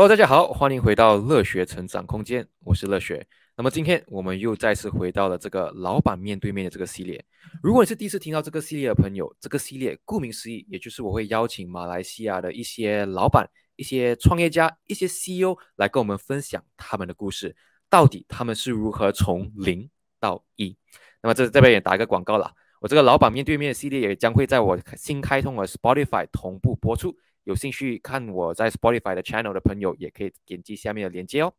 Hello，大家好，欢迎回到乐学成长空间，我是乐学。那么今天我们又再次回到了这个老板面对面的这个系列。如果你是第一次听到这个系列的朋友，这个系列顾名思义，也就是我会邀请马来西亚的一些老板、一些创业家、一些 CEO 来跟我们分享他们的故事，到底他们是如何从零到一。那么这这边也打一个广告了，我这个老板面对面系列也将会在我新开通的 Spotify 同步播出。有兴趣看我在 Spotify 的 channel 的朋友，也可以点击下面的链接哦。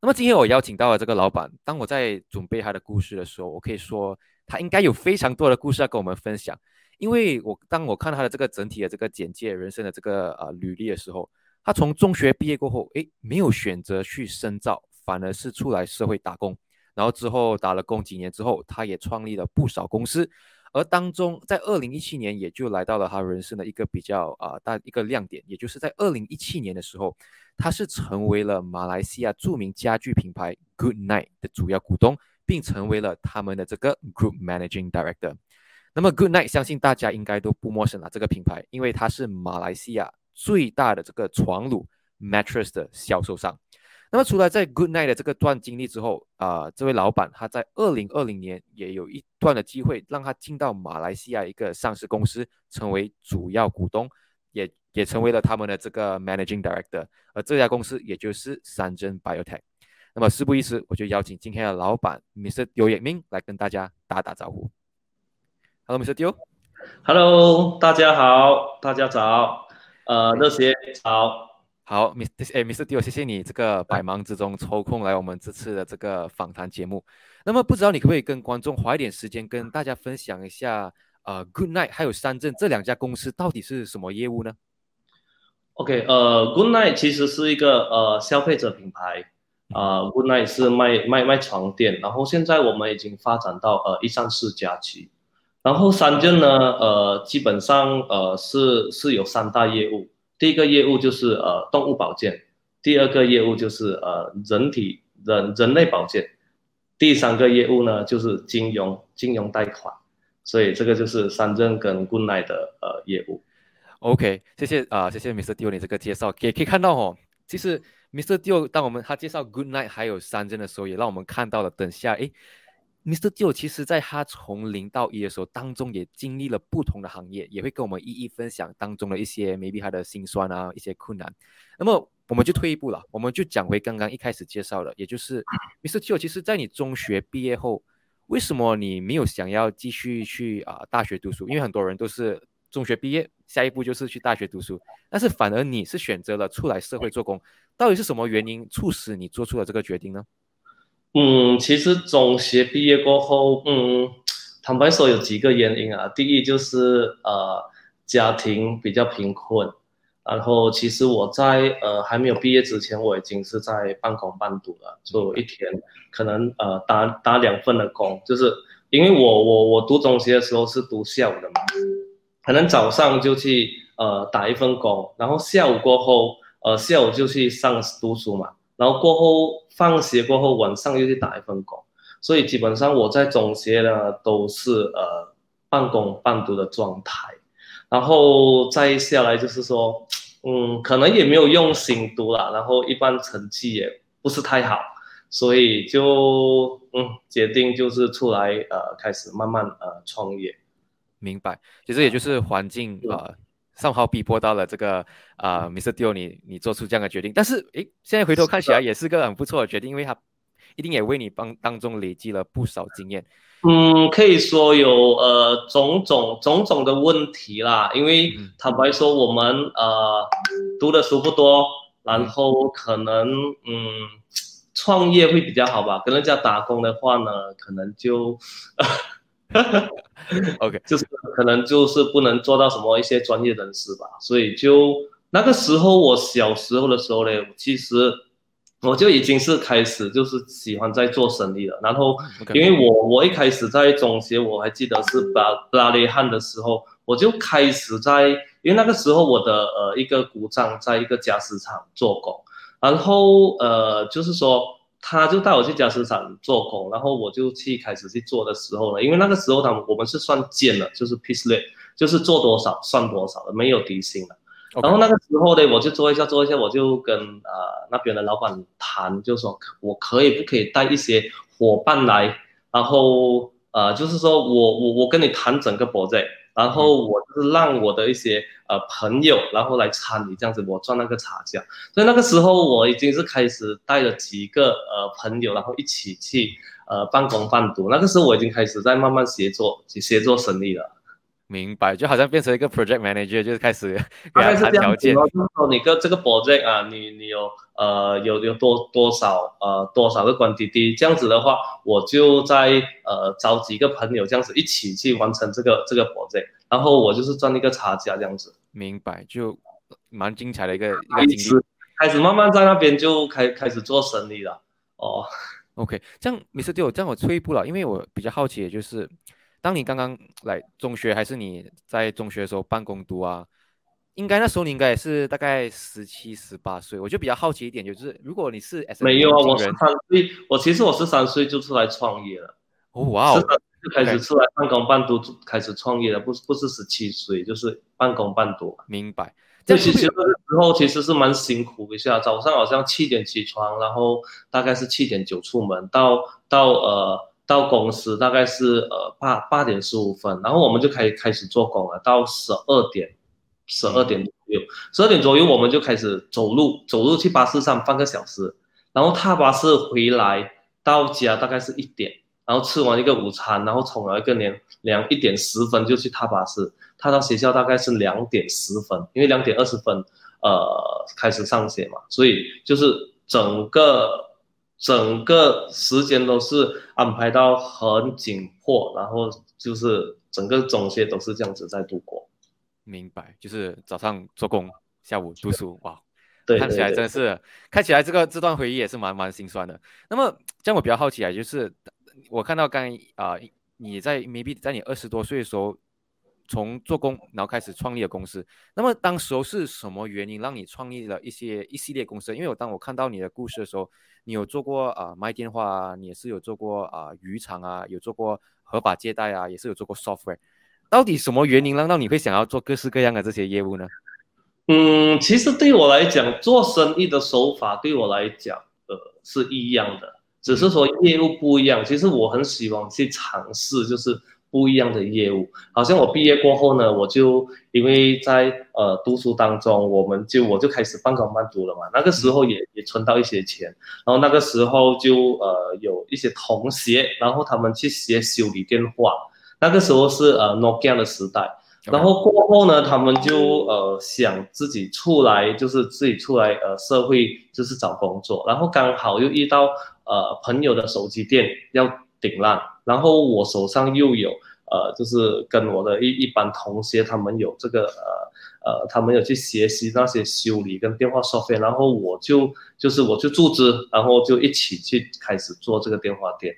那么今天我邀请到了这个老板，当我在准备他的故事的时候，我可以说他应该有非常多的故事要跟我们分享。因为我当我看他的这个整体的这个简介、人生的这个呃履历的时候，他从中学毕业过后，诶，没有选择去深造，反而是出来社会打工。然后之后打了工几年之后，他也创立了不少公司。而当中，在二零一七年，也就来到了他人生的一个比较啊大一个亮点，也就是在二零一七年的时候，他是成为了马来西亚著名家具品牌 Good Night 的主要股东，并成为了他们的这个 Group Managing Director。那么 Good Night 相信大家应该都不陌生了，这个品牌，因为它是马来西亚最大的这个床褥 Mattress 的销售商。那么，除了在 Good Night 的这个段经历之后，啊，这位老板他在二零二零年也有一段的机会，让他进到马来西亚一个上市公司，成为主要股东，也也成为了他们的这个 Managing Director。而这家公司也就是三针 Biotech。那么事不宜迟，我就邀请今天的老板 Mr. 刘彦明来跟大家打打招呼。Hello，Mr. 丢。Hello，大家好，大家早。呃，热些早。好，Mr. 哎，Mr. Dio，谢谢你这个百忙之中抽空来我们这次的这个访谈节目。那么不知道你可不可以跟观众花一点时间跟大家分享一下，呃，Good Night 还有三镇这两家公司到底是什么业务呢？OK，呃，Good Night 其实是一个呃消费者品牌，啊，Good Night 是卖卖卖床垫，然后现在我们已经发展到呃一三四家居，然后三镇呢，呃，基本上呃是是有三大业务。第一个业务就是呃动物保健，第二个业务就是呃人体人人类保健，第三个业务呢就是金融金融贷款，所以这个就是三证跟 Good Night 的呃业务。OK，谢谢啊，谢谢 Mr. Dio 你这个介绍，也可以看到哦，其实 Mr. Dio 当我们他介绍 Good Night 还有三证的时候，也让我们看到了等下诶。Mr. Dio 其实在他从零到一的时候，当中也经历了不同的行业，也会跟我们一一分享当中的一些 maybe 他的辛酸啊，一些困难。那么我们就退一步了，我们就讲回刚刚一开始介绍的，也就是 Mr. Dio，其实在你中学毕业后，为什么你没有想要继续去啊大学读书？因为很多人都是中学毕业，下一步就是去大学读书，但是反而你是选择了出来社会做工，到底是什么原因促使你做出了这个决定呢？嗯，其实中学毕业过后，嗯，坦白说有几个原因啊。第一就是呃家庭比较贫困，然后其实我在呃还没有毕业之前，我已经是在半工半读了，就一天可能呃打打两份的工，就是因为我我我读中学的时候是读下午的嘛，可能早上就去呃打一份工，然后下午过后呃下午就去上读书嘛。然后过后放学过后晚上又去打一份工，所以基本上我在中学呢都是呃半工半读的状态，然后再下来就是说，嗯，可能也没有用心读了，然后一般成绩也不是太好，所以就嗯决定就是出来呃开始慢慢呃创业。明白，其实也就是环境啊。上好逼迫到了这个啊，Mr. Dio，你你做出这样的决定，但是诶，现在回头看起来也是个很不错的决定，因为他一定也为你帮当中累积了不少经验。嗯，可以说有呃种种种种的问题啦，因为坦白说我们呃读的书不多，然后可能嗯创业会比较好吧，跟人家打工的话呢，可能就。OK，就是可能就是不能做到什么一些专业人士吧，所以就那个时候我小时候的时候呢，其实我就已经是开始就是喜欢在做生意了。然后因为我我一开始在中学，我还记得是巴拉雷汉的时候，我就开始在，因为那个时候我的呃一个姑丈在一个家私厂做工，然后呃就是说。他就带我去家私厂做工，然后我就去开始去做的时候呢，因为那个时候他们我们是算件的，就是 piece rate，就是做多少算多少的，没有底薪的。然后那个时候呢，我就做一下做一下，我就跟呃那边的老板谈，就说我可以不可以带一些伙伴来，然后呃就是说我我我跟你谈整个 project，然后我就是让我的一些呃朋友然后来参与这样子，我赚那个差价。所以那个时候我已经是开始带了几个呃朋友，然后一起去呃半工半读。那个时候我已经开始在慢慢协作协作生意了。明白，就好像变成一个 project manager，就是开始 大概是这样子。就是说，你个这个 project 啊，你你有呃有有多多少呃多少个关滴滴，这样子的话，我就在呃找几个朋友这样子一起去完成这个这个 project，然后我就是赚一个差价这样子。明白，就蛮精彩的一个一个经历。开始慢慢在那边就开开始做生意了。哦，OK，这样 Mr. Dio，这样我退一步了，因为我比较好奇，就是。当你刚刚来中学，还是你在中学的时候办公读啊？应该那时候你应该也是大概十七、十八岁。我就比较好奇一点，就是如果你是没有啊，我是三岁，我其实我十三岁就出来创业了。哦哇哦，就开始出来半工半读，开始创业了，不是不是十七岁，就是半工半读。明白。这其实那个时候其实是蛮辛苦一下，早上好像七点起床，然后大概是七点九出门，到到呃。到公司大概是呃八八点十五分，然后我们就开开始做工了。到十二点，十二点左右，十二点左右我们就开始走路，走路去巴士上半个小时，然后踏巴士回来到家大概是一点，然后吃完一个午餐，然后冲了一个凉凉一点十分就去踏巴士，踏到学校大概是两点十分，因为两点二十分呃开始上学嘛，所以就是整个。整个时间都是安排到很紧迫，然后就是整个中学都是这样子在度过。明白，就是早上做工，下午读书，哇，对，看起来真的是，看起来这个这段回忆也是蛮蛮心酸的。那么，这样我比较好奇啊，就是我看到刚啊，你在 maybe 在你二十多岁的时候。从做工，然后开始创立了公司。那么当时候是什么原因让你创立了一些一系列公司？因为我当我看到你的故事的时候，你有做过啊卖电话啊，你也是有做过啊渔场啊，有做过合法借贷啊，也是有做过 software。到底什么原因让到你会想要做各式各样的这些业务呢？嗯，其实对我来讲，做生意的手法对我来讲，呃，是一样的，只是说业务不一样。其实我很喜欢去尝试，就是。不一样的业务，好像我毕业过后呢，我就因为在呃读书当中，我们就我就开始半工半读了嘛。那个时候也也存到一些钱，然后那个时候就呃有一些同学，然后他们去学修理电话。那个时候是呃 Nokia 的时代，然后过后呢，他们就呃想自己出来，就是自己出来呃社会就是找工作，然后刚好又遇到呃朋友的手机店要。顶烂，然后我手上又有，呃，就是跟我的一一班同学，他们有这个，呃，呃，他们有去学习那些修理跟电话收费，然后我就就是我就注资，然后就一起去开始做这个电话店。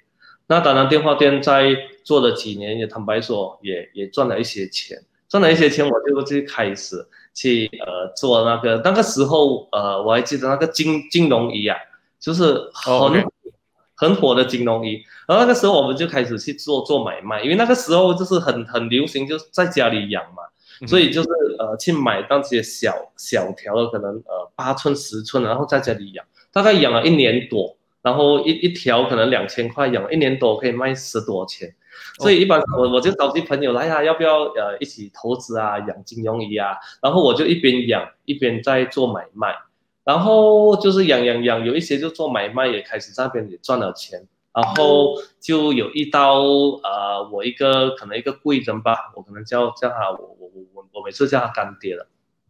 那当然，电话店在做了几年，也坦白说，也也赚了一些钱，赚了一些钱，我就去开始去呃做那个那个时候，呃，我还记得那个金金融仪啊，就是很。很火的金融仪，然后那个时候我们就开始去做做买卖，因为那个时候就是很很流行，就是在家里养嘛，所以就是呃去买那些小小条的，可能呃八寸十寸，然后在家里养，大概养了一年多，然后一一条可能两千块，养了一年多可以卖十多钱，所以一般我我就找些朋友来呀，要不要呃一起投资啊，养金融鱼啊，然后我就一边养一边在做买卖。然后就是养养养，有一些就做买卖，也开始那边也赚了钱。然后就有一刀，呃，我一个可能一个贵人吧，我可能叫叫他，我我我我我每次叫他干爹了。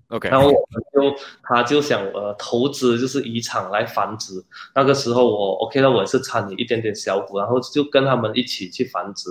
OK。然后我们就他就想呃投资就是渔场来繁殖，那个时候我 OK 了，我也是参与一点点小股，然后就跟他们一起去繁殖，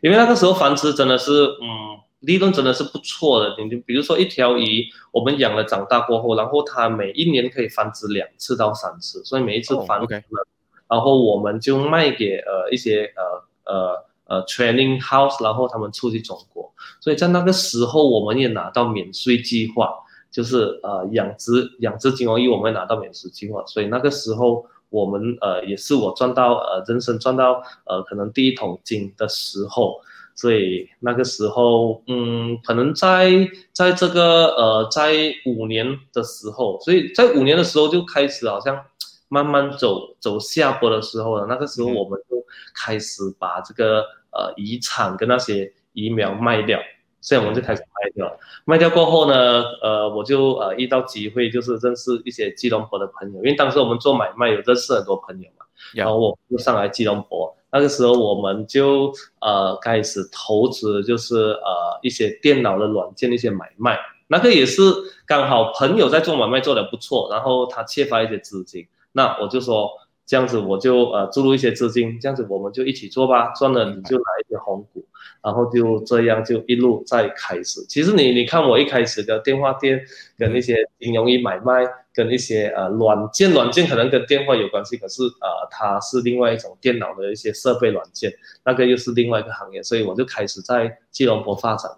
因为那个时候繁殖真的是嗯。利润真的是不错的，你就比如说一条鱼，我们养了长大过后，然后它每一年可以繁殖两次到三次，所以每一次繁殖了，然后我们就卖给呃一些呃呃呃 training house，然后他们出去中国，所以在那个时候我们也拿到免税计划，就是呃养殖养殖金融鱼我们拿到免税计划，所以那个时候我们呃也是我赚到呃人生赚到呃可能第一桶金的时候。所以那个时候，嗯，可能在在这个呃，在五年的时候，所以在五年的时候就开始好像慢慢走走下坡的时候了。那个时候我们就开始把这个呃遗产跟那些疫苗卖掉，所以我们就开始卖掉。卖掉过后呢，呃，我就呃遇到机会，就是认识一些吉隆坡的朋友，因为当时我们做买卖有认识很多朋友嘛，然后我就上来吉隆坡。那个时候我们就呃开始投资，就是呃一些电脑的软件的一些买卖，那个也是刚好朋友在做买卖做的不错，然后他缺乏一些资金，那我就说这样子我就呃注入一些资金，这样子我们就一起做吧，赚了你就拿一些红股。然后就这样就一路在开始。其实你你看我一开始的电话店跟那些金融业买卖，跟一些呃软件软件可能跟电话有关系，可是呃它是另外一种电脑的一些设备软件，那个又是另外一个行业。所以我就开始在吉隆坡发展，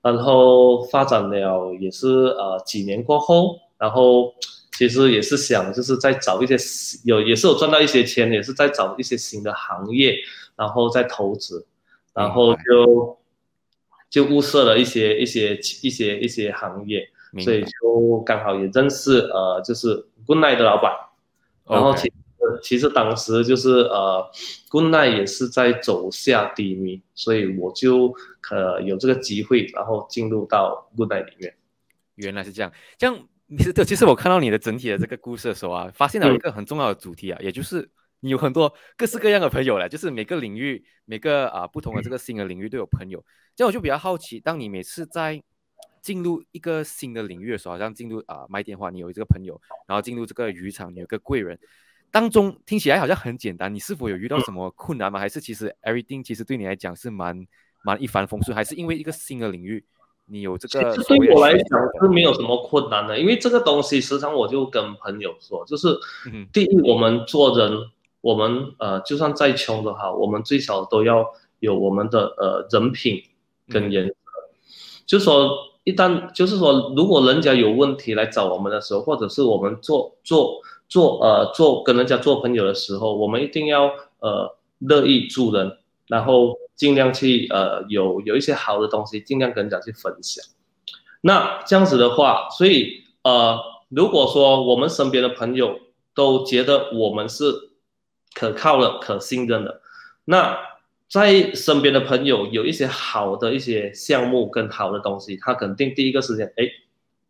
然后发展了也是呃几年过后，然后其实也是想就是在找一些有也是有赚到一些钱，也是在找一些新的行业，然后再投资。然后就就物色了一些一些一些一些行业，所以就刚好也认识呃，就是 Good Night 的老板。然后其实其实当时就是呃，Good Night 也是在走下低迷，所以我就呃有这个机会，然后进入到 Good Night 里面。原来是这样，这样其实其实我看到你的整体的这个故事的时候啊，发现了一个很重要的主题啊，也就是。你有很多各式各样的朋友了，就是每个领域、每个啊不同的这个新的领域都有朋友。这样我就比较好奇，当你每次在进入一个新的领域的时候，好像进入啊卖电话，你有这个朋友；然后进入这个渔场，你有个贵人。当中听起来好像很简单，你是否有遇到什么困难吗？还是其实 everything 其实对你来讲是蛮蛮一帆风顺？还是因为一个新的领域，你有这个？对我来讲是没有什么困难的，因为这个东西时常我就跟朋友说，就是第一，我们做人。我们呃，就算再穷的话，我们最少都要有我们的呃人品跟颜值。就说一旦就是说，如果人家有问题来找我们的时候，或者是我们做做做呃做跟人家做朋友的时候，我们一定要呃乐意助人，然后尽量去呃有有一些好的东西，尽量跟人家去分享。那这样子的话，所以呃，如果说我们身边的朋友都觉得我们是。可靠的、可信任的，那在身边的朋友有一些好的一些项目跟好的东西，他肯定第一个时间，哎，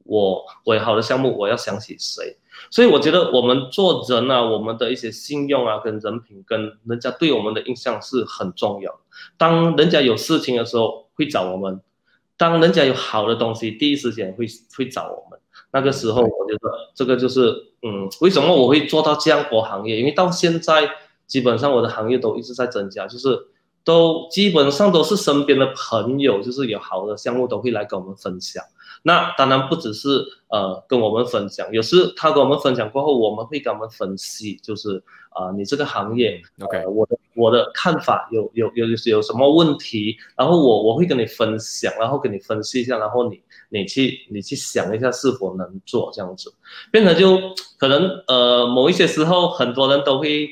我我有好的项目，我要想起谁？所以我觉得我们做人啊，我们的一些信用啊，跟人品，跟人家对我们的印象是很重要。当人家有事情的时候会找我们，当人家有好的东西，第一时间会会找我们。那个时候，我觉得这个就是，嗯，为什么我会做到这样国行业？因为到现在，基本上我的行业都一直在增加，就是都基本上都是身边的朋友，就是有好的项目都会来跟我们分享。那当然不只是呃跟我们分享，有时他跟我们分享过后，我们会跟他们分析，就是啊，你这个行业，OK，我的我的看法有有有有什么问题，然后我我会跟你分享，然后跟你分析一下，然后你。你去，你去想一下是否能做这样子，变成就可能呃某一些时候很多人都会，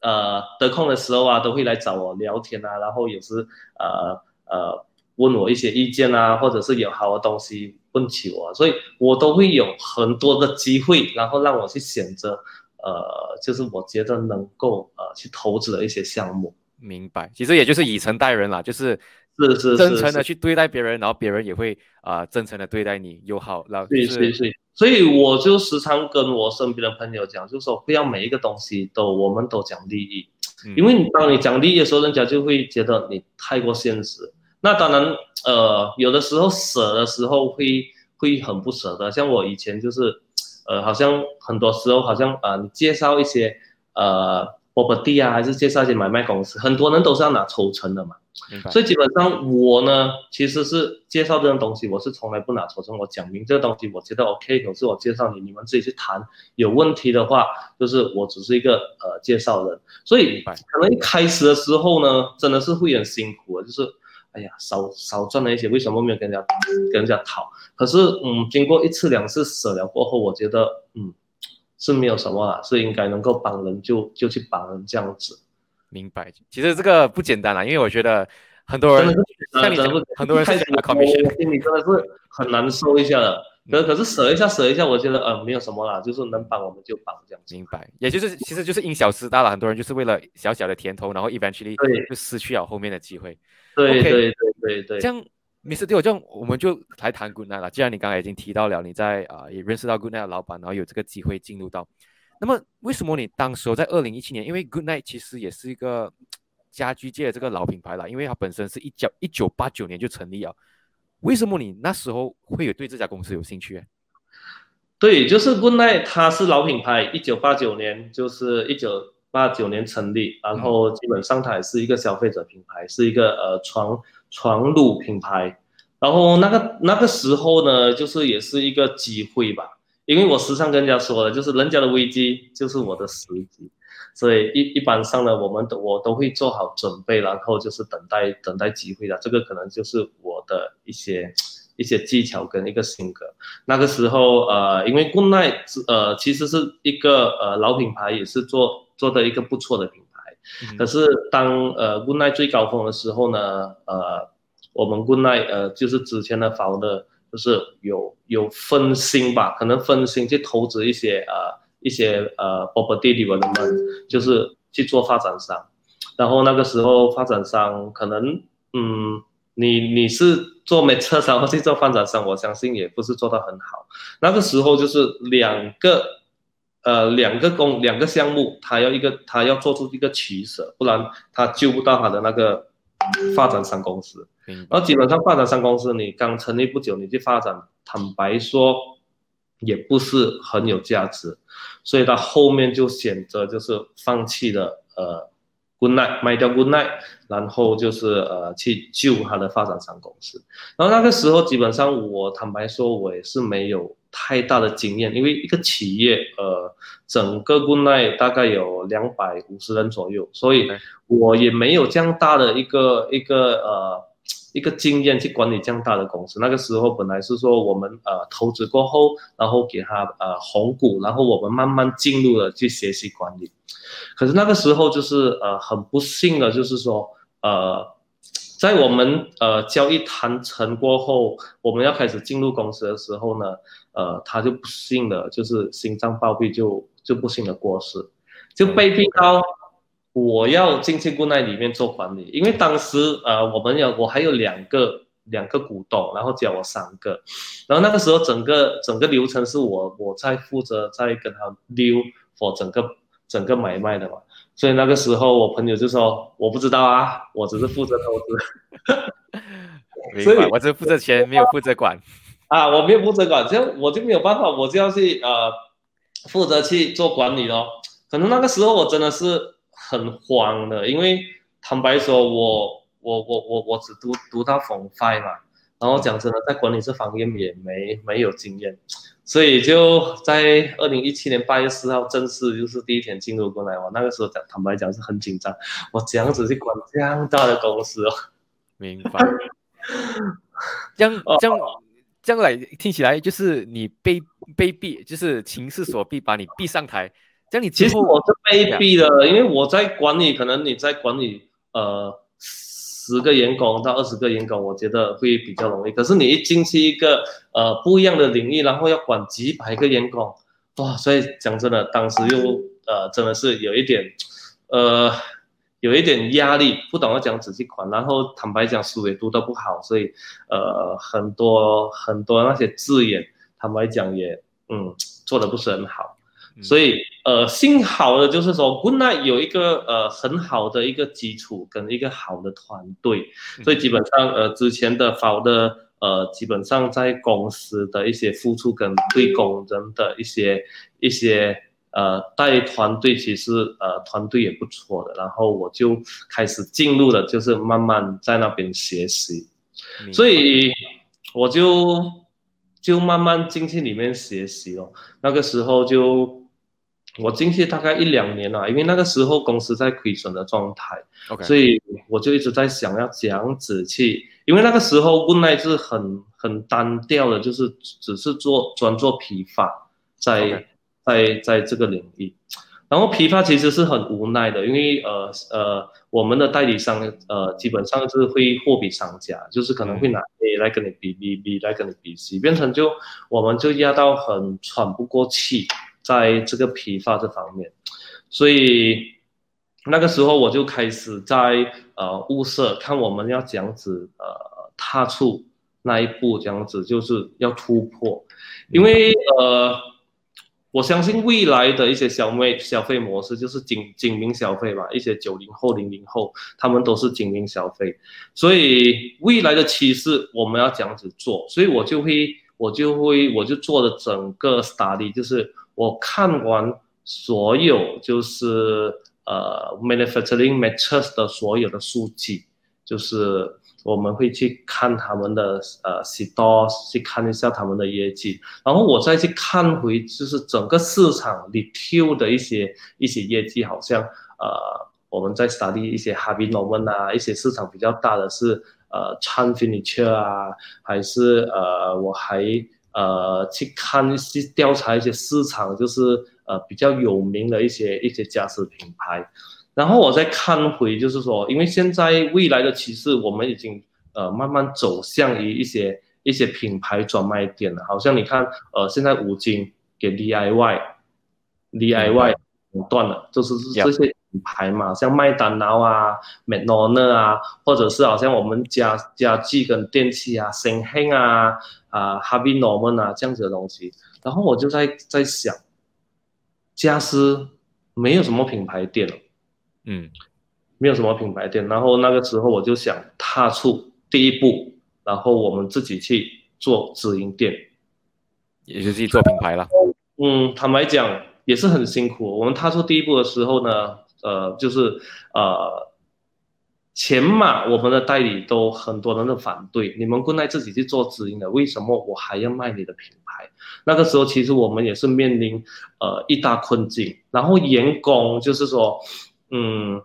呃得空的时候啊都会来找我聊天啊，然后有时呃呃问我一些意见啊，或者是有好的东西问起我，所以我都会有很多的机会，然后让我去选择，呃就是我觉得能够呃去投资的一些项目。明白，其实也就是以诚待人啦，就是。是是真诚的去对待别人，然后别人也会啊真诚的对待你，友好。然后对对对，所以我就时常跟我身边的朋友讲，就说不要每一个东西都我们都讲利益，因为你当你讲利益的时候，人家就会觉得你太过现实。那当然，呃，有的时候舍的时候会会很不舍得。像我以前就是，呃，好像很多时候好像啊，你介绍一些呃 property 啊，还是介绍一些买卖公司，很多人都是要拿抽成的嘛。所以基本上我呢，其实是介绍这种东西，我是从来不拿抽成。我讲明这个东西，我觉得 OK，可是我介绍你，你们自己去谈。有问题的话，就是我只是一个呃介绍人。所以可能一开始的时候呢，真的是会很辛苦，就是哎呀少少赚了一些，为什么没有跟人家跟人家讨？可是嗯，经过一次两次舍了过后，我觉得嗯是没有什么啦，是应该能够帮人就就去帮人这样子。明白，其实这个不简单啦，因为我觉得很多人像你很多人开始拿 commission，心里真的是很难受一下的。可可是舍一下舍一下，我觉得呃没有什么啦，就是能帮我们就帮这样子。明白，也就是其实就是因小失大了，很多人就是为了小小的甜头，然后 eventually 就失去了后面的机会。对对对对对。这样，Mr. D，我这样我们就来谈 Good Night 了。既然你刚才已经提到了你在啊也认识到 Good Night 的老板，然后有这个机会进入到，那么为什么你当时在二零一七年，因为 Good Night 其实也是一个家居界的这个老品牌了，因为它本身是一九一九八九年就成立了。为什么你那时候会有对这家公司有兴趣？对，就是 Good Night，它是老品牌，一九八九年就是一九八九年成立，然后基本上它也是一个消费者品牌，是一个呃床褥品牌。然后那个那个时候呢，就是也是一个机会吧，因为我时常跟人家说的，就是人家的危机就是我的时机。所以一一般上呢，我们都我都会做好准备，然后就是等待等待机会的。这个可能就是我的一些一些技巧跟一个性格。那个时候，呃，因为 Good Night 呃其实是一个呃老品牌，也是做做的一个不错的品。可是当呃 Good Night 最高峰的时候呢，呃，我们 Good Night 呃就是之前的房的，就是有有分心吧，可能分心去投资一些呃。一些呃，property development 就是去做发展商，然后那个时候发展商可能，嗯，你你是做没车商或去做发展商，我相信也不是做得很好。那个时候就是两个，呃，两个工两个项目，他要一个他要做出一个取舍，不然他救不到他的那个发展商公司。然后基本上发展商公司你刚成立不久，你去发展，坦白说。也不是很有价值，所以他后面就选择就是放弃了呃，Good Night 卖掉 Good Night，然后就是呃去救他的发展商公司。然后那个时候基本上我坦白说，我也是没有太大的经验，因为一个企业呃整个 Good Night 大概有两百五十人左右，所以我也没有这样大的一个一个呃。一个经验去管理这样大的公司，那个时候本来是说我们呃投资过后，然后给他呃红股，然后我们慢慢进入了去学习管理。可是那个时候就是呃很不幸的，就是说呃在我们呃交易谈成过后，我们要开始进入公司的时候呢，呃他就不幸的就是心脏暴毙，就就不幸的过世，就被逼到。我要进去 Good Night 里面做管理，因为当时呃，我们有我还有两个两个股东，然后加我三个，然后那个时候整个整个流程是我我在负责在跟他溜 for 整个整个买卖的嘛，所以那个时候我朋友就说我不知道啊，我只是负责投资，所以，我只负责钱，没有负责管。啊，我没有负责管，这样我就没有办法，我就要去呃负责去做管理咯，可能那个时候我真的是。很慌的，因为坦白说，我我我我我只读读到 Form Five 嘛，然后讲真的，在管理这方面也没没有经验，所以就在二零一七年八月四号正式就是第一天进入过来，我那个时候讲坦白讲是很紧张，我这样子去管这样大的公司哦，明白，这样这样这样来听起来就是你被被逼，就是情势所逼，把你逼上台。这样你其实我是被逼的，因为我在管理，可能你在管理呃十个员工到二十个员工，我觉得会比较容易。可是你一进去一个呃不一样的领域，然后要管几百个员工，哇！所以讲真的，当时又呃真的是有一点呃有一点压力，不懂要讲仔细管。然后坦白讲，书也读得不好，所以呃很多很多那些字眼，坦白讲也嗯做的不是很好。所以，呃，幸好的就是说，Good Night 有一个呃很好的一个基础跟一个好的团队，所以基本上，呃，之前的好的呃，基本上在公司的一些付出跟对工人的一些一些呃带团队，其实呃团队也不错的。然后我就开始进入了，就是慢慢在那边学习，所以我就就慢慢进去里面学习了。那个时候就。我进去大概一两年了，因为那个时候公司在亏损的状态，所以我就一直在想要怎样子去，因为那个时候 Good Night 是很很单调的，就是只是做专做批发，在在在这个领域，然后批发其实是很无奈的，因为呃呃，我们的代理商呃基本上是会货比商家，就是可能会拿 A 来跟你比，B，B 来跟你比，C，变成就我们就压到很喘不过气，在这个批发这方面，所以那个时候我就开始在呃物色，看我们要这样子呃踏出那一步，这样子就是要突破，因为呃。我相信未来的一些消费消费模式就是精精明消费吧，一些九零后、零零后，他们都是精明消费，所以未来的趋势我们要这样子做，所以我就会我就会我就做的整个 study，就是我看完所有就是呃 manufacturing methods 的所有的数据，就是。我们会去看他们的呃 stores，去看一下他们的业绩，然后我再去看回就是整个市场 r e t a i 的一些一些业绩，好像呃我们在 study 一些 Harvey Norman 啊，一些市场比较大的是呃 Chan Furniture 啊，还是呃我还呃去看去调查一些市场，就是呃比较有名的一些一些家私品牌。然后我再看回，就是说，因为现在未来的趋势，我们已经呃慢慢走向于一些一些品牌专卖店了。好像你看，呃，现在五金给 DIY，DIY 断了，就是这些品牌嘛，像麦当劳啊、麦当劳啊，或者是好像我们家家具跟电器啊、新兴啊、啊 Harvey Norman 啊这样子的东西。然后我就在在想，家私没有什么品牌店了。嗯，没有什么品牌店，然后那个时候我就想踏出第一步，然后我们自己去做直营店，也就自己做品牌了。嗯，坦白讲也是很辛苦。我们踏出第一步的时候呢，呃，就是呃，前嘛我们的代理都很多人都反对，你们过来自己去做直营的，为什么我还要卖你的品牌？那个时候其实我们也是面临呃一大困境，然后员工就是说。嗯，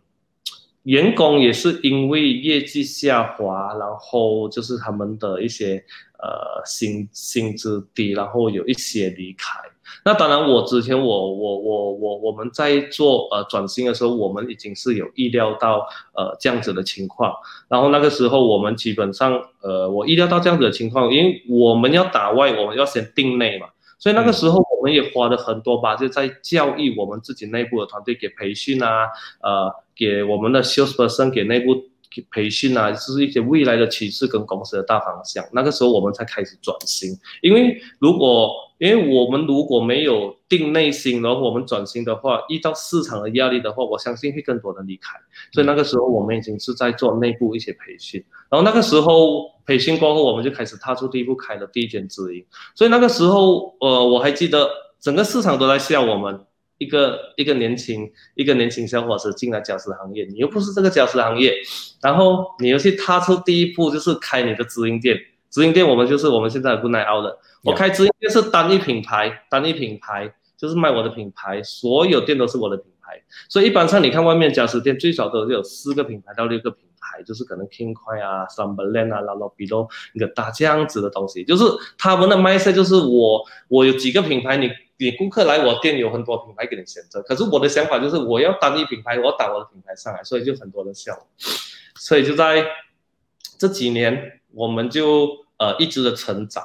员工也是因为业绩下滑，然后就是他们的一些呃薪薪资低，然后有一些离开。那当然，我之前我我我我我们在做呃转型的时候，我们已经是有意料到呃这样子的情况。然后那个时候我们基本上呃我意料到这样子的情况，因为我们要打外，我们要先定内嘛。所以那个时候我们也花了很多吧，就在教育我们自己内部的团队，给培训啊，呃，给我们的 salesperson 给内部培训啊，就是一些未来的趋势跟公司的大方向。那个时候我们才开始转型，因为如果因为我们如果没有定内心，然后我们转型的话，遇到市场的压力的话，我相信会更多人离开。所以那个时候我们已经是在做内部一些培训，然后那个时候。培训过后，我们就开始踏出第一步，开了第一间直营。所以那个时候，呃，我还记得整个市场都在笑我们，一个一个年轻一个年轻小伙子进来教师行业，你又不是这个教师行业，然后你又去踏出第一步，就是开你的直营店。直营店我们就是我们现在不耐熬的，我开直营店是单一品牌，单一品牌就是卖我的品牌，所有店都是我的品牌。所以一般上你看外面家私店，最少都是有四个品牌到六个品。牌就是可能 King 快啊，Sunberland 啊，然后比如一个大这样子的东西，就是他们的 mindset 就是我，我有几个品牌，你你顾客来我店有很多品牌给你选择，可是我的想法就是我要单一品牌，我打我的品牌上来，所以就很多人笑，所以就在这几年我们就呃一直的成长，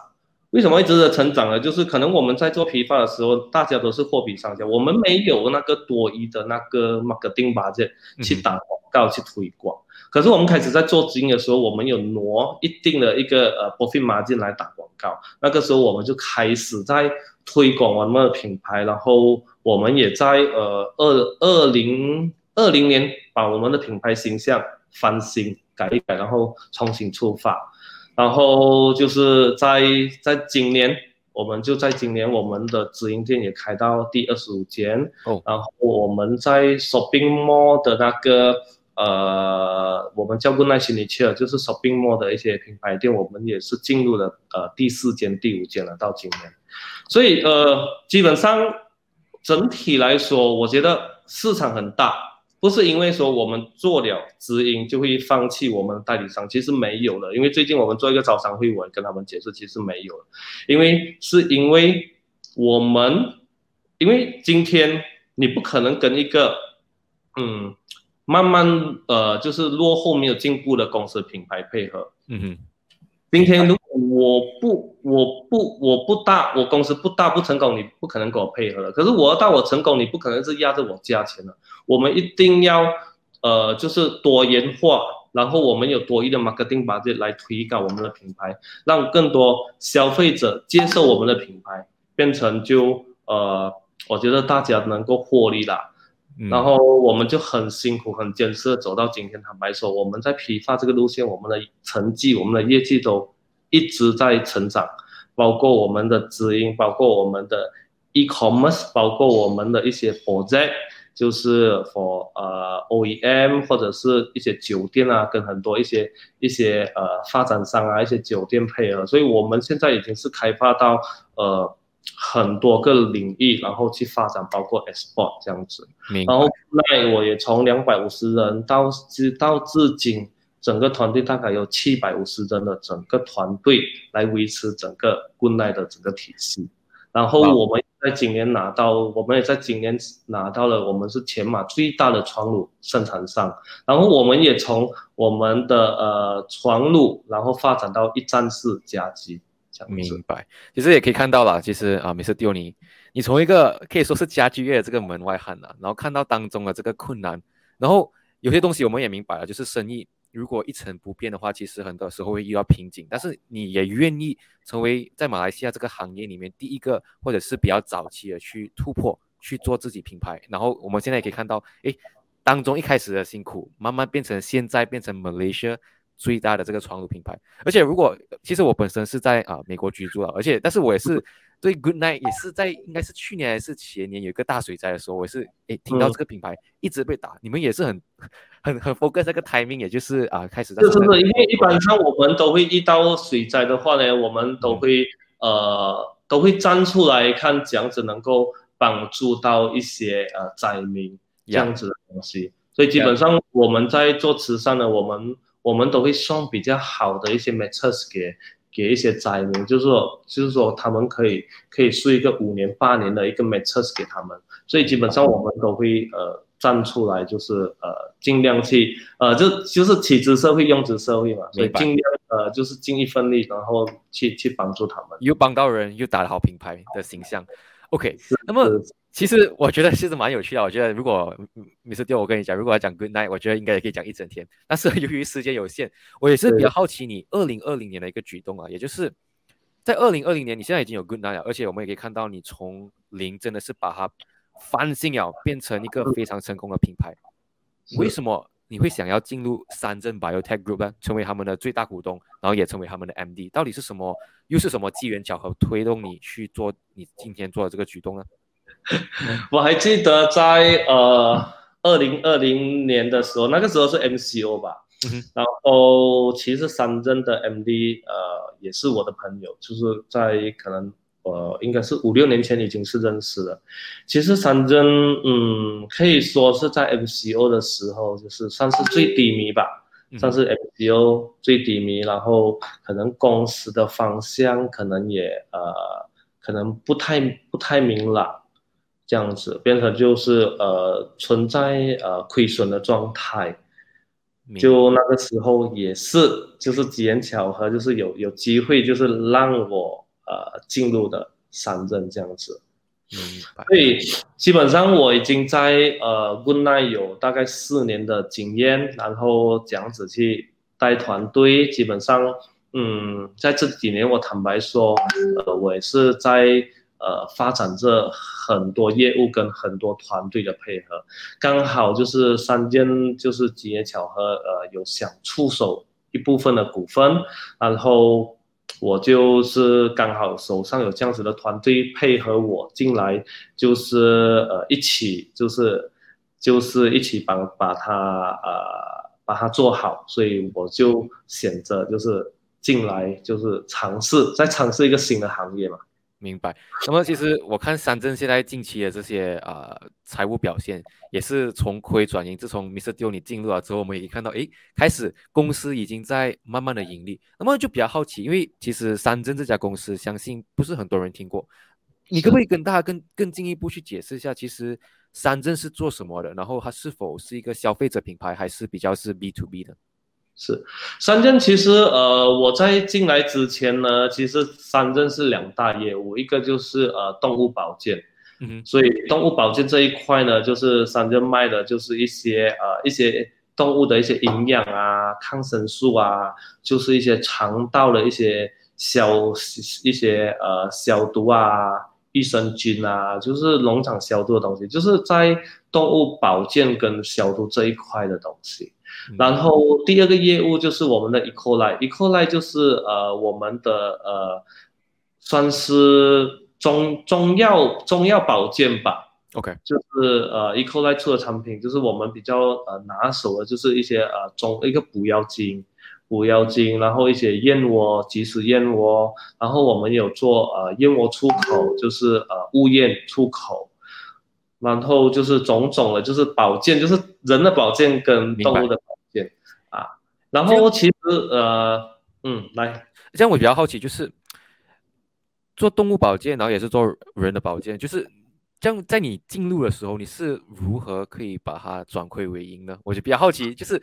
为什么一直的成长呢？就是可能我们在做批发的时候，大家都是货比三家，我们没有那个多余的那个 marketing budget 去打广告去推广。可是我们开始在做直营的时候，我们有挪一定的一个呃 profit margin 来打广告。那个时候我们就开始在推广我们的品牌，然后我们也在呃二二零二零年把我们的品牌形象翻新改一改，然后重新出发。然后就是在在今年，我们就在今年我们的直营店也开到第二十五间。哦。然后我们在 shopping mall 的那个。呃，我们叫过耐心的去了，就是 shopping mall 的一些品牌店，我们也是进入了呃第四间、第五间了，到今年。所以呃，基本上整体来说，我觉得市场很大，不是因为说我们做了直营就会放弃我们代理商，其实没有了。因为最近我们做一个招商会，我跟他们解释，其实没有了，因为是因为我们，因为今天。你不可能跟一个嗯慢慢呃就是落后没有进步的公司品牌配合。嗯哼，今天如果我不我不我不大，我公司不大不成功，你不可能跟我配合的。可是我要到我成功，你不可能是压着我价钱的。我们一定要呃就是多元化。然后我们有多余的 marketing budget 来推高我们的品牌，让更多消费者接受我们的品牌，变成就呃，我觉得大家能够获利啦。然后我们就很辛苦、很坚持的走到今天。坦白说，我们在批发这个路线，我们的成绩、我们的业绩都一直在成长，包括我们的直营，包括我们的 e-commerce，包括我们的一些 project。就是 for 呃 OEM 或者是一些酒店啊，跟很多一些一些呃发展商啊，一些酒店配合，所以我们现在已经是开发到呃很多个领域，然后去发展，包括 export 这样子。然后那我也从两百五十人到至到至今，整个团队大概有七百五十人的整个团队来维持整个 Good Night 的整个体系。然后我们在今年拿到，我们也在今年拿到了，我们是全马最大的床褥生产商。然后我们也从我们的呃床褥，然后发展到一站式家居。明白。其实也可以看到了，其实啊，米斯丢你，你从一个可以说是家居业这个门外汉呐，然后看到当中的这个困难，然后有些东西我们也明白了，就是生意。如果一成不变的话，其实很多时候会遇到瓶颈。但是你也愿意成为在马来西亚这个行业里面第一个，或者是比较早期的去突破去做自己品牌。然后我们现在也可以看到，哎，当中一开始的辛苦，慢慢变成现在变成 Malaysia 最大的这个床褥品牌。而且如果其实我本身是在啊美国居住了，而且但是我也是。对，Good Night 也是在应该是去年还是前年有一个大水灾的时候，我是诶听到这个品牌一直被打，你们也是很很很 focus 这个 timing，也就是啊开始在。是是是，因为一般上我们都会遇到水灾的话呢，我们都会呃都会站出来看这样子能够帮助到一些呃灾民这样子的东西，所以基本上我们在做慈善呢，我们我们都会送比较好的一些 methods 给。给一些灾民，就是说，就是说，他们可以可以睡一个五年八年的一个 matress 给他们，所以基本上我们都会呃站出来，就是呃尽量去呃就就是起之社会用之社会嘛，所以尽量呃就是尽一份力，然后去去帮助他们，又帮到人，又打好品牌的形象。OK，那么。其实我觉得其实蛮有趣的。我觉得如果米斯丢，我跟你讲，如果要讲 Good Night，我觉得应该也可以讲一整天。但是由于时间有限，我也是比较好奇你二零二零年的一个举动啊，也就是在二零二零年，你现在已经有 Good Night 了，而且我们也可以看到你从零真的是把它翻新了，变成一个非常成功的品牌。为什么你会想要进入三正 Biotech Group 呢？成为他们的最大股东，然后也成为他们的 MD？到底是什么？又是什么机缘巧合推动你去做你今天做的这个举动呢？我还记得在呃二零二零年的时候，那个时候是 MCO 吧，然后其实三正的 MD 呃也是我的朋友，就是在可能呃应该是五六年前已经是认识了。其实三镇嗯可以说是在 MCO 的时候就是算是最低迷吧，算是 MCO 最低迷，然后可能公司的方向可能也呃可能不太不太明朗。这样子变成就是呃存在呃亏损的状态，就那个时候也是就是机缘巧合，就是有有机会就是让我呃进入的三任这样子，所以基本上我已经在呃 Good Night 有大概四年的经验，然后这样子去带团队，基本上嗯在这几年我坦白说，呃我也是在。呃，发展这很多业务跟很多团队的配合，刚好就是三件，就是机缘巧合，呃，有想出手一部分的股份，然后我就是刚好手上有这样子的团队配合我进来，就是呃一起就是就是一起把把它呃把它做好，所以我就选择就是进来就是尝试再尝试一个新的行业嘛。明白。那么其实我看三镇现在近期的这些呃财务表现，也是从亏转盈。自从 Mr. 你进入了之后，我们也看到，哎，开始公司已经在慢慢的盈利。那么就比较好奇，因为其实三镇这家公司，相信不是很多人听过。你可不可以跟大家更更进一步去解释一下，其实三证是做什么的？然后它是否是一个消费者品牌，还是比较是 B to B 的？是。三证，其实呃，我在进来之前呢，其实三证是两大业务，一个就是呃动物保健，嗯所以动物保健这一块呢，就是三证卖的就是一些呃一些动物的一些营养啊、抗生素啊，就是一些肠道的一些消一些呃消毒啊、益生菌啊，就是农场消毒的东西，就是在动物保健跟消毒这一块的东西。然后第二个业务就是我们的 Ecolite，Ecolite 就是呃我们的呃算是中中药中药保健吧，OK，就是呃 Ecolite 出的产品，就是我们比较呃拿手的，就是一些呃中一个补药精。补腰精，然后一些燕窝，即食燕窝，然后我们有做呃燕窝出口，就是呃物燕出口，然后就是种种的，就是保健，就是人的保健跟动物的保健啊。然后其实呃嗯，来，这样我比较好奇，就是做动物保健，然后也是做人的保健，就是这样，在你进入的时候，你是如何可以把它转亏为盈呢？我就比较好奇，就是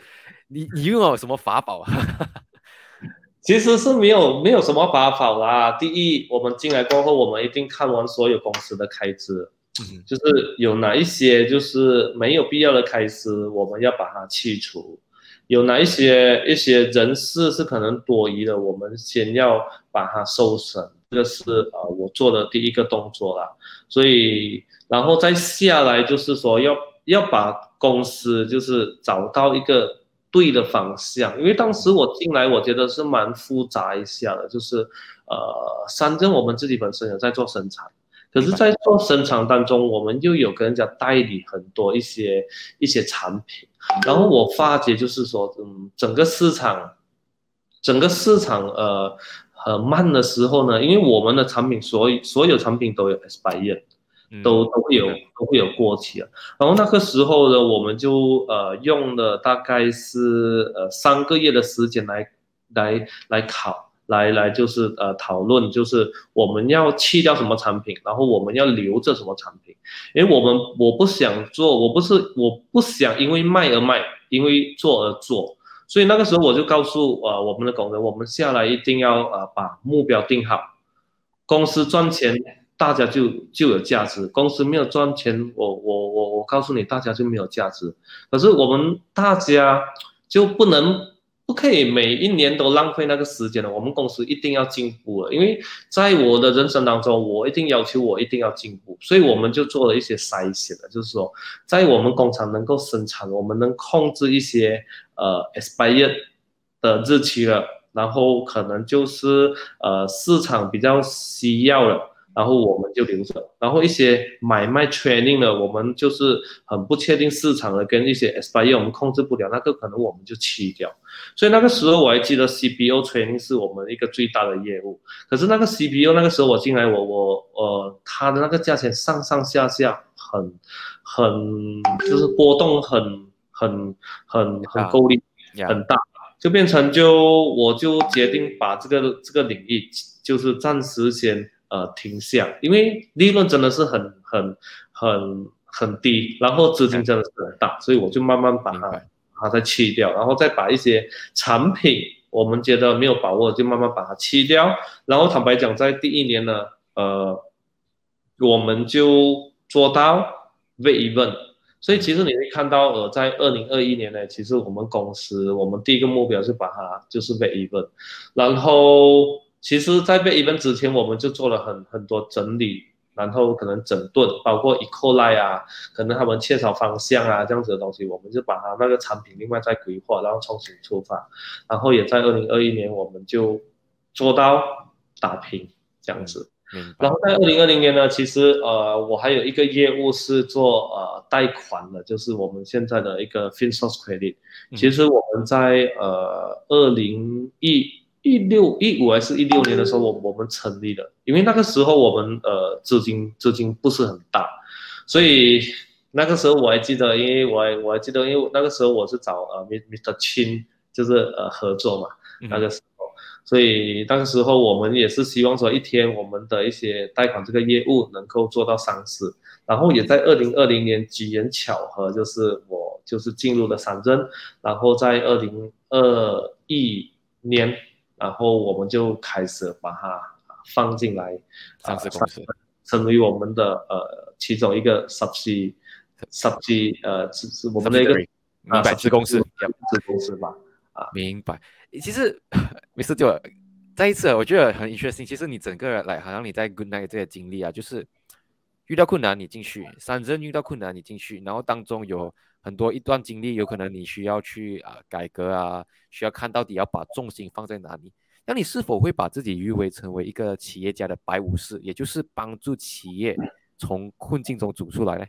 你你用了什么法宝啊？其实是没有没有什么法宝啦。第一，我们进来过后，我们一定看完所有公司的开支，嗯就是有哪一些就是没有必要的开支，我们要把它去除；有哪一些一些人事是可能多余的，我们先要把它收省。这个是呃我做的第一个动作啦。所以，然后再下来就是说要要把公司就是找到一个。对的方向，因为当时我进来，我觉得是蛮复杂一下的，就是呃，三证我们自己本身也在做生产，可是，在做生产当中，我们又有跟人家代理很多一些一些产品，然后我发觉就是说，嗯，整个市场，整个市场呃很慢的时候呢，因为我们的产品所有所有产品都有 expire。都都会有都会有过期了，然后那个时候呢，我们就呃用了大概是呃三个月的时间来来来考来来就是呃讨论，就是我们要弃掉什么产品，然后我们要留着什么产品，因为我们我不想做，我不是我不想因为卖而卖，因为做而做，所以那个时候我就告诉呃我们的工人，我们下来一定要呃把目标定好，公司赚钱。大家就就有价值，公司没有赚钱，我我我我告诉你，大家就没有价值。可是我们大家就不能不可以每一年都浪费那个时间了。我们公司一定要进步了，因为在我的人生当中，我一定要求我一定要进步，所以我们就做了一些筛选的，就是说，在我们工厂能够生产，我们能控制一些呃 expired 的日期了，然后可能就是呃市场比较需要了。然后我们就留着，然后一些买卖 training 的，我们就是很不确定市场的，跟一些 expire 我们控制不了，那个可能我们就弃掉。所以那个时候我还记得 CPO training 是我们一个最大的业务。可是那个 CPO 那个时候我进来，我我呃，它的那个价钱上上下下很很就是波动很很很很够力很大，就变成就我就决定把这个这个领域就是暂时先。呃，停下，因为利润真的是很很很很低，然后资金真的是很大，所以我就慢慢把它把它再去掉，然后再把一些产品我们觉得没有把握，就慢慢把它去掉。然后坦白讲，在第一年呢，呃，我们就做到 v e even，所以其实你会看到，呃，在二零二一年呢，其实我们公司我们第一个目标是把它就是 v e even，然后。其实，在被 event 之前，我们就做了很很多整理，然后可能整顿，包括 ecolite 啊，可能他们缺少方向啊这样子的东西，我们就把它那个产品另外再规划，然后重新出发，然后也在二零二一年，我们就做到打平这样子。然后在二零二零年呢，其实呃，我还有一个业务是做呃贷款的，就是我们现在的一个 FinSource Credit。其实我们在呃二零一。一六一五还是一六年的时候，我我们成立的，因为那个时候我们呃资金资金不是很大，所以那个时候我还记得，因为我还我还记得，因为那个时候我是找呃 Mr. Chin 就是呃合作嘛，那个时候，所以当时候我们也是希望说，一天我们的一些贷款这个业务能够做到上市，然后也在二零二零年机缘巧合，就是我就是进入了三证，然后在二零二一年，然后我们就开始把它放进来上市公司，成为我们的呃其中一个 sub C sub C 呃是是我们的一个明白子公司子公司吧。啊，明白。其实没事，就再一次，我觉得很 interesting。其实你整个来，好像你在 Good Night 这些经历啊，就是遇到困难你进去，三针遇到困难你进去，然后当中有很多一段经历，有可能你需要去啊改革啊，需要看到底要把重心放在哪里。那你是否会把自己誉为成为一个企业家的白武士，也就是帮助企业从困境中走出来呢？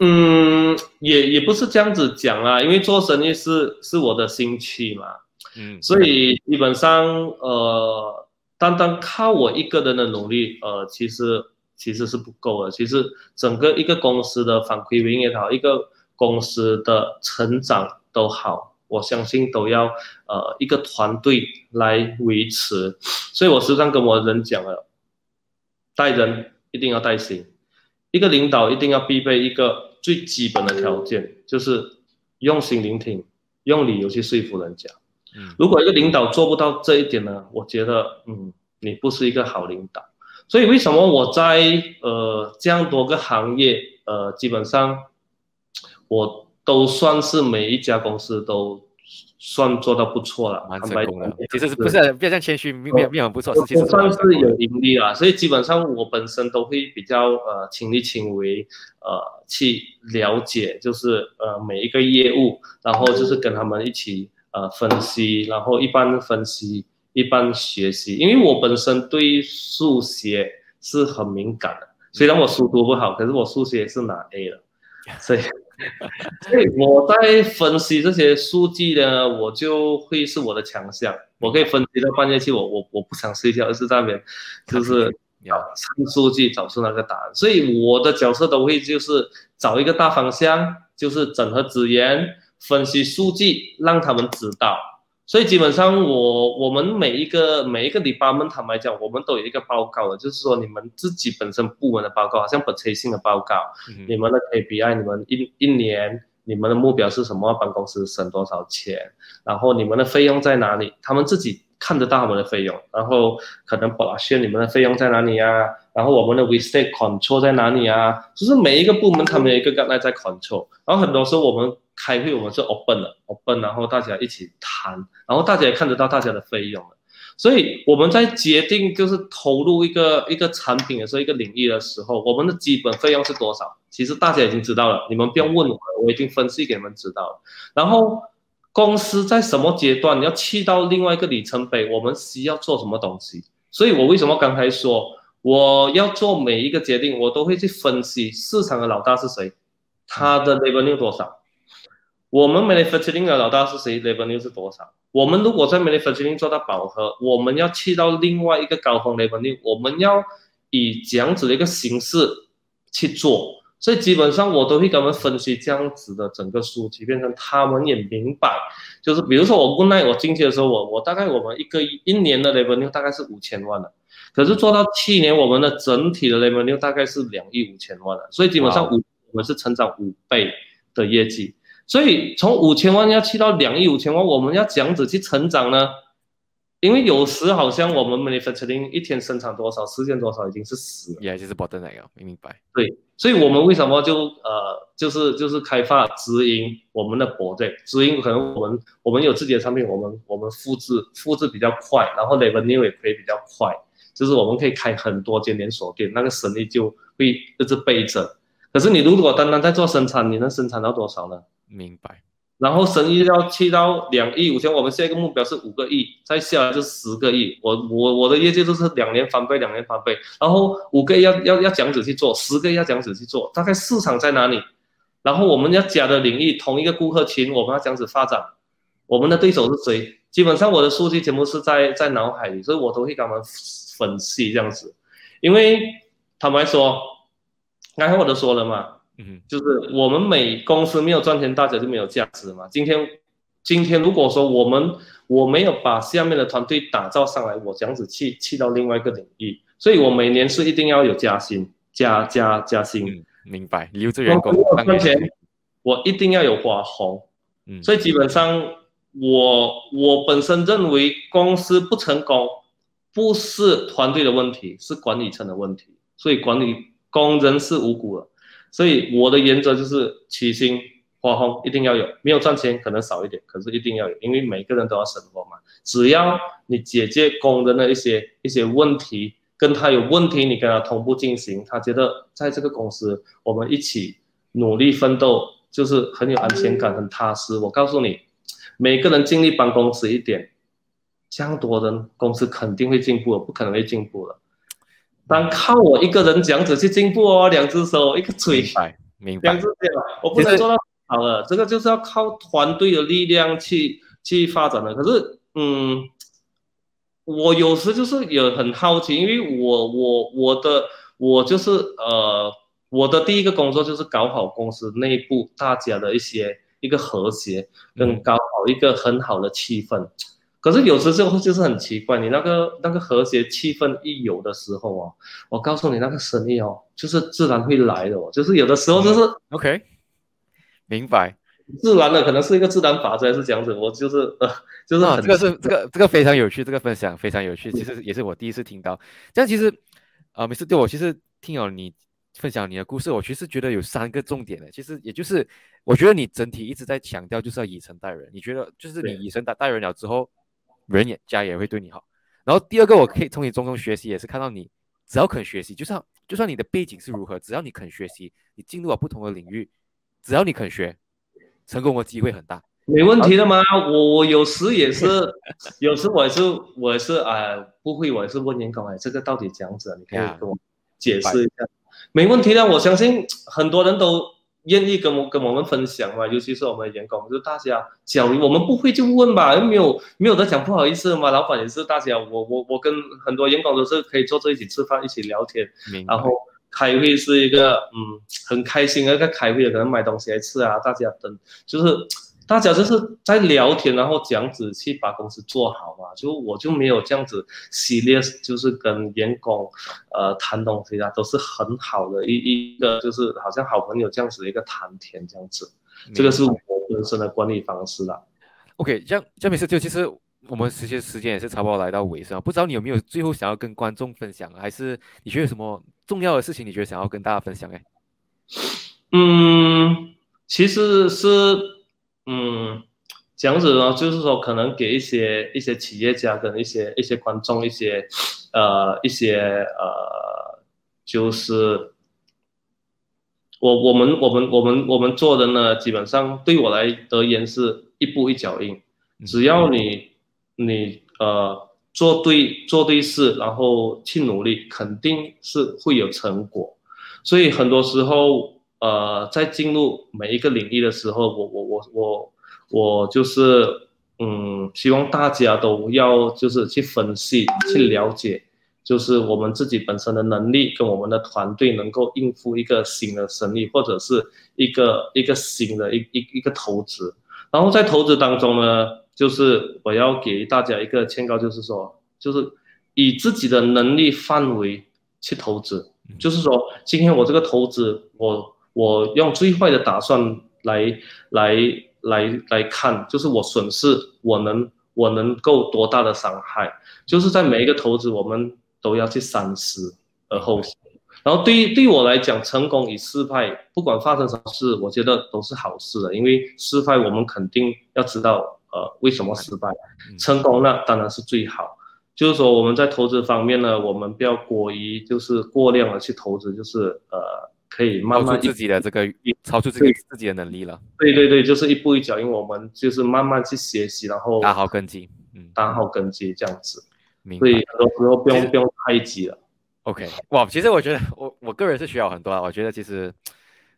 嗯，也也不是这样子讲啊，因为做生意是是我的兴趣嘛，嗯，所以基本上呃，单单靠我一个人的努力，呃，其实其实是不够的。其实整个一个公司的反馈运也好，一个公司的成长都好，我相信都要呃一个团队来维持。所以我时常跟我人讲了，带人一定要带心，一个领导一定要必备一个。最基本的条件就是用心聆听，用理由去说服人家。嗯，如果一个领导做不到这一点呢，我觉得，嗯，你不是一个好领导。所以为什么我在呃这样多个行业，呃，基本上我都算是每一家公司都。算做到不错了，蛮成功的。其实是不是不要这样谦虚，没有没有很不错，其实算是有盈利了。所以基本上我本身都会比较呃亲力亲为，呃去了解就是呃每一个业务，然后就是跟他们一起呃分析，然后一般分析一般学习。因为我本身对数学是很敏感的，虽然我书读不好，可是我数学是拿 A 的，所以。所以我在分析这些数据呢，我就会是我的强项。我可以分析到半夜去，我我我不想睡觉，而是在那边就是要看数据，找出那个答案。所以我的角色都会就是找一个大方向，就是整合资源，分析数据，让他们知道。所以基本上，我我们每一个每一个 department，坦白讲，我们都有一个报告的，就是说你们自己本身部门的报告，好像本车性的报告，你们的 KPI，你们一一年你们的目标是什么？帮公司省多少钱？然后你们的费用在哪里？他们自己看得到他们的费用，然后可能保险你们的费用在哪里呀？然后我们的 w e s t a k e control 在哪里啊？就是每一个部门他们有一个 guideline 在 control，然后很多时候我们。开会我们是 open 的，open，然后大家一起谈，然后大家也看得到大家的费用，所以我们在决定就是投入一个一个产品的时候，一个领域的时候，我们的基本费用是多少？其实大家已经知道了，你们不用问我，我已经分析给你们知道了。然后公司在什么阶段你要去到另外一个里程碑，我们需要做什么东西？所以我为什么刚才说我要做每一个决定，我都会去分析市场的老大是谁，他的 revenue 多少？我们 manufacturing 的老大是谁？revenue 是多少？我们如果在 manufacturing 做到饱和，我们要去到另外一个高峰 revenue，我们要以这样子的一个形式去做。所以基本上我都会跟他们分析这样子的整个数据，变成他们也明白。就是比如说我无奈我进去的时候，我我大概我们一个一年的 revenue 大概是五千万的，可是做到去年我们的整体的 revenue 大概是两亿五千万的，所以基本上五我们是成长五倍的业绩。所以从五千万要去到两亿五千万，我们要怎样子去成长呢？因为有时好像我们 manufacturing 一天生产多少，实现多少已经是死了。也就是那个，明白？对，所以我们为什么就呃，就是就是开发直营我们的 project，直营可能我们我们有自己的产品，我们我们复制复制比较快，然后 revenue 也可以比较快，就是我们可以开很多间连锁店，那个生意就会一直背着。可是你如果单单在做生产，你能生产到多少呢？明白，然后生意要去到两亿五千，我们下一个目标是五个亿，再下来就十个亿。我我我的业绩就是两年翻倍，两年翻倍。然后五个亿要要要这样子去做，十个亿要这样子去做。大概市场在哪里？然后我们要加的领域，同一个顾客群，我们要这样子发展。我们的对手是谁？基本上我的数据全部是在在脑海里，所以我都会跟他们分析这样子。因为坦白说，刚才我都说了嘛。就是我们每公司没有赚钱，大家就没有价值嘛。今天，今天如果说我们我没有把下面的团队打造上来，我这样子去去到另外一个领域，所以我每年是一定要有加薪，加加加薪。嗯，明白，留着员工赚钱，我一定要有花红。嗯，所以基本上我我本身认为公司不成功，不是团队的问题，是管理层的问题。所以管理工人是无辜的，所以我的原则就是起薪。花红一定要有，没有赚钱可能少一点，可是一定要有，因为每个人都要生活嘛。只要你解决工人的一些一些问题，跟他有问题，你跟他同步进行，他觉得在这个公司我们一起努力奋斗，就是很有安全感，很踏实。我告诉你，每个人尽力帮公司一点，这样多人，公司肯定会进步，不可能会进步的。但靠我一个人这样子去进步哦，两只手一个嘴，明白，明白，两只脚，我不能做到。好了，这个就是要靠团队的力量去去发展的。可是，嗯，我有时就是也很好奇，因为我我我的我就是呃，我的第一个工作就是搞好公司内部大家的一些一个和谐，跟搞好一个很好的气氛。可是有时就就是很奇怪，你那个那个和谐气氛一有的时候啊，我告诉你那个生意哦，就是自然会来的哦，就是有的时候就是 OK。明白，自然的可能是一个自然法则还，是这样子。我就是呃，就是这个是这个这个非常有趣，这个分享非常有趣。其实也是我第一次听到。这样其实啊，每次对我其实听了你分享你的故事，我其实觉得有三个重点的。其实也就是我觉得你整体一直在强调就是要以诚待人。你觉得就是你以诚待待人了之后，人也家也会对你好。然后第二个，我可以从你中中学习，也是看到你只要肯学习，就算就算你的背景是如何，只要你肯学习，你进入了不同的领域。只要你肯学，成功的机会很大，没问题的吗？我我有时也是，有时我也是我也是啊，不会我也是问员工哎，这个到底怎样子？你可以跟我解释一下，没问题的。我相信很多人都愿意跟我跟我们分享嘛，尤其是我们的员工，就大家交流，我们不会就问吧，又没有没有得讲不好意思嘛。老板也是大家，我我我跟很多员工都是可以坐在一起吃饭，一起聊天，然后。开会是一个嗯很开心的，在开会可能买东西来吃啊，大家等就是大家就是在聊天，然后这样子去把公司做好嘛。就我就没有这样子系列，就是跟员工呃谈东西啊，都是很好的一一个就是好像好朋友这样子的一个谈天这样子。这个是我本身的管理方式啦。OK，这样这样没事，就其实。我们时间时间也是差不多来到尾声，不知道你有没有最后想要跟观众分享，还是你觉得有什么重要的事情，你觉得想要跟大家分享？哎，嗯，其实是，嗯，这样子呢，就是说可能给一些一些企业家跟一些一些观众一些，呃，一些呃，就是我我们我们我们我们做的呢，基本上对我来而言是一步一脚印，只要你。你呃做对做对事，然后去努力，肯定是会有成果。所以很多时候，呃，在进入每一个领域的时候，我我我我我就是嗯，希望大家都要就是去分析、去了解，就是我们自己本身的能力跟我们的团队能够应付一个新的生意，或者是一个一个新的一一一个投资。然后在投资当中呢。就是我要给大家一个劝告，就是说，就是以自己的能力范围去投资。就是说，今天我这个投资，我我用最坏的打算来来来来看，就是我损失我能我能够多大的伤害。就是在每一个投资，我们都要去三思而后行。然后对于对我来讲，成功与失败，不管发生什么事，我觉得都是好事的，因为失败我们肯定要知道。呃，为什么失败？成功那当然是最好。就是说我们在投资方面呢，我们不要过于就是过量的去投资，就是呃，可以慢慢自己的这个超出自己自己的能力了。对对对，就是一步一脚印，我们就是慢慢去学习，然后打好根基，嗯，打好根基这样子。所以很多时候不用不用太急了。OK，哇，其实我觉得我我个人是学到很多啊。我觉得其实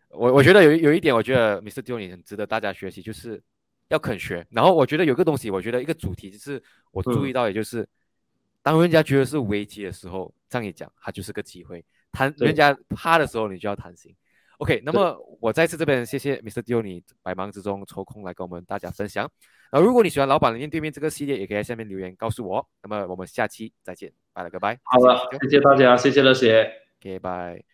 我我觉得有有一点，我觉得 Mr. Joe 很值得大家学习，就是。要肯学，然后我觉得有个东西，我觉得一个主题就是我注意到，也就是当人家觉得是危机的时候，这样一讲，它就是个机会；谈人家怕的时候，你就要谈心。OK，那么我再次这边谢谢 Mr. Dio，你百忙之中抽空来跟我们大家分享。那如果你喜欢老板的面对面这个系列，也可以在下面留言告诉我。那么我们下期再见，拜了个拜。好了，谢谢大家，谢谢乐学。OK，拜。